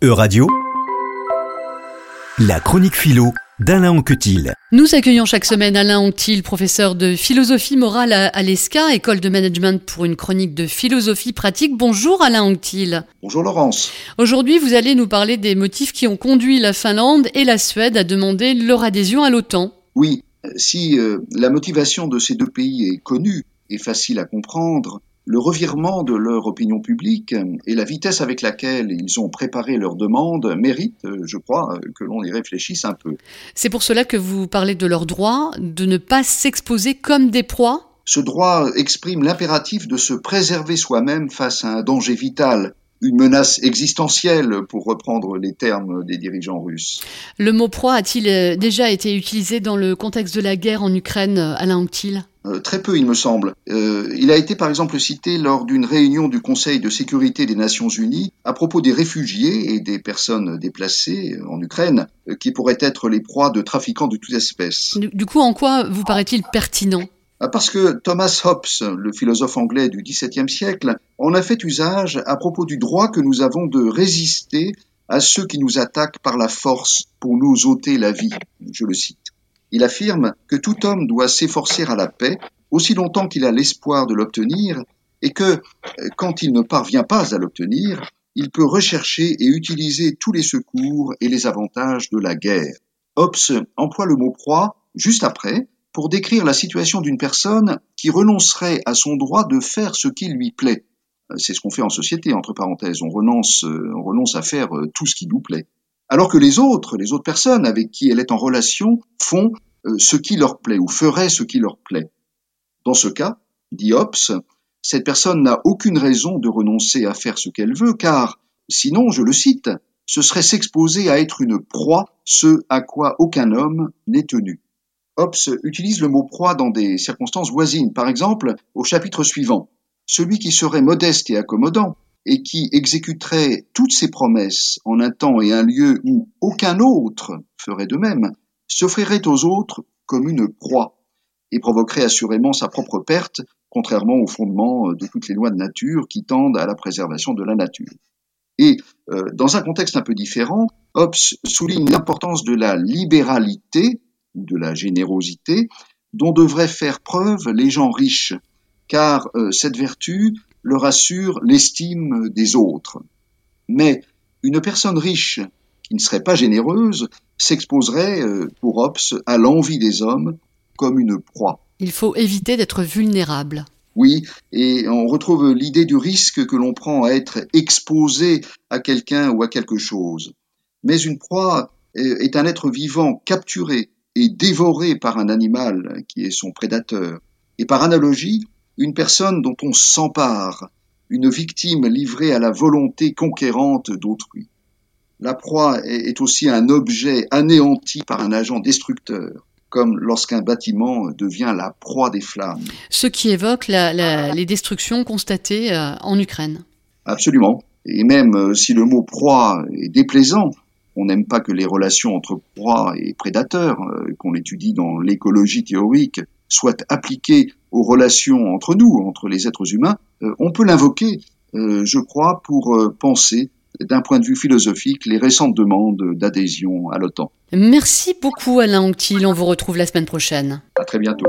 E-Radio, la chronique philo d'Alain Anquetil. Nous accueillons chaque semaine Alain Anctil, professeur de philosophie morale à l'ESCA, école de management pour une chronique de philosophie pratique. Bonjour Alain Anctil. Bonjour Laurence. Aujourd'hui, vous allez nous parler des motifs qui ont conduit la Finlande et la Suède à demander leur adhésion à l'OTAN. Oui, si euh, la motivation de ces deux pays est connue et facile à comprendre, le revirement de leur opinion publique et la vitesse avec laquelle ils ont préparé leur demande méritent, je crois, que l'on y réfléchisse un peu. C'est pour cela que vous parlez de leur droit de ne pas s'exposer comme des proies? Ce droit exprime l'impératif de se préserver soi-même face à un danger vital, une menace existentielle, pour reprendre les termes des dirigeants russes. Le mot proie a-t-il euh, déjà été utilisé dans le contexte de la guerre en Ukraine, Alain Anctil? Euh, Très peu, il me semble. Euh, il a été par exemple cité lors d'une réunion du Conseil de sécurité des Nations Unies à propos des réfugiés et des personnes déplacées en Ukraine qui pourraient être les proies de trafiquants de toute espèce. Du coup, en quoi vous paraît-il pertinent? Ah, parce que Thomas Hobbes, le philosophe anglais du XVIIe siècle, en a fait usage à propos du droit que nous avons de résister à ceux qui nous attaquent par la force pour nous ôter la vie. Je le cite. Il affirme que tout homme doit s'efforcer à la paix aussi longtemps qu'il a l'espoir de l'obtenir et que, quand il ne parvient pas à l'obtenir, il peut rechercher et utiliser tous les secours et les avantages de la guerre. Hobbes emploie le mot proie juste après pour décrire la situation d'une personne qui renoncerait à son droit de faire ce qui lui plaît. C'est ce qu'on fait en société, entre parenthèses. On renonce, euh, on renonce à faire euh, tout ce qui nous plaît. Alors que les autres, les autres personnes avec qui elle est en relation, font euh, ce qui leur plaît ou feraient ce qui leur plaît. Dans ce cas, dit Hobbes, cette personne n'a aucune raison de renoncer à faire ce qu'elle veut, car sinon, je le cite, ce serait s'exposer à être une proie, ce à quoi aucun homme n'est tenu. Hobbes utilise le mot proie dans des circonstances voisines. Par exemple, au chapitre suivant, celui qui serait modeste et accommodant et qui exécuterait toutes ses promesses en un temps et un lieu où aucun autre ferait de même, s'offrirait aux autres comme une proie et provoquerait assurément sa propre perte, contrairement au fondement de toutes les lois de nature qui tendent à la préservation de la nature. Et euh, dans un contexte un peu différent, Hobbes souligne l'importance de la libéralité de la générosité dont devraient faire preuve les gens riches, car euh, cette vertu leur assure l'estime des autres. Mais une personne riche qui ne serait pas généreuse s'exposerait, euh, pour Hobbes, à l'envie des hommes comme une proie. Il faut éviter d'être vulnérable. Oui, et on retrouve l'idée du risque que l'on prend à être exposé à quelqu'un ou à quelque chose. Mais une proie est un être vivant capturé, est dévoré par un animal qui est son prédateur, et par analogie, une personne dont on s'empare, une victime livrée à la volonté conquérante d'autrui. La proie est aussi un objet anéanti par un agent destructeur, comme lorsqu'un bâtiment devient la proie des flammes. Ce qui évoque les destructions constatées euh, en Ukraine. Absolument. Et même euh, si le mot proie est déplaisant, on n'aime pas que les relations entre proie et prédateur, euh, qu'on étudie dans l'écologie théorique, soient appliquées aux relations entre nous, entre les êtres humains, euh, on peut l'invoquer, euh, je crois, pour penser d'un point de vue philosophique les récentes demandes d'adhésion à l'OTAN. Merci beaucoup Alain Anctil, on vous retrouve la semaine prochaine. À très bientôt.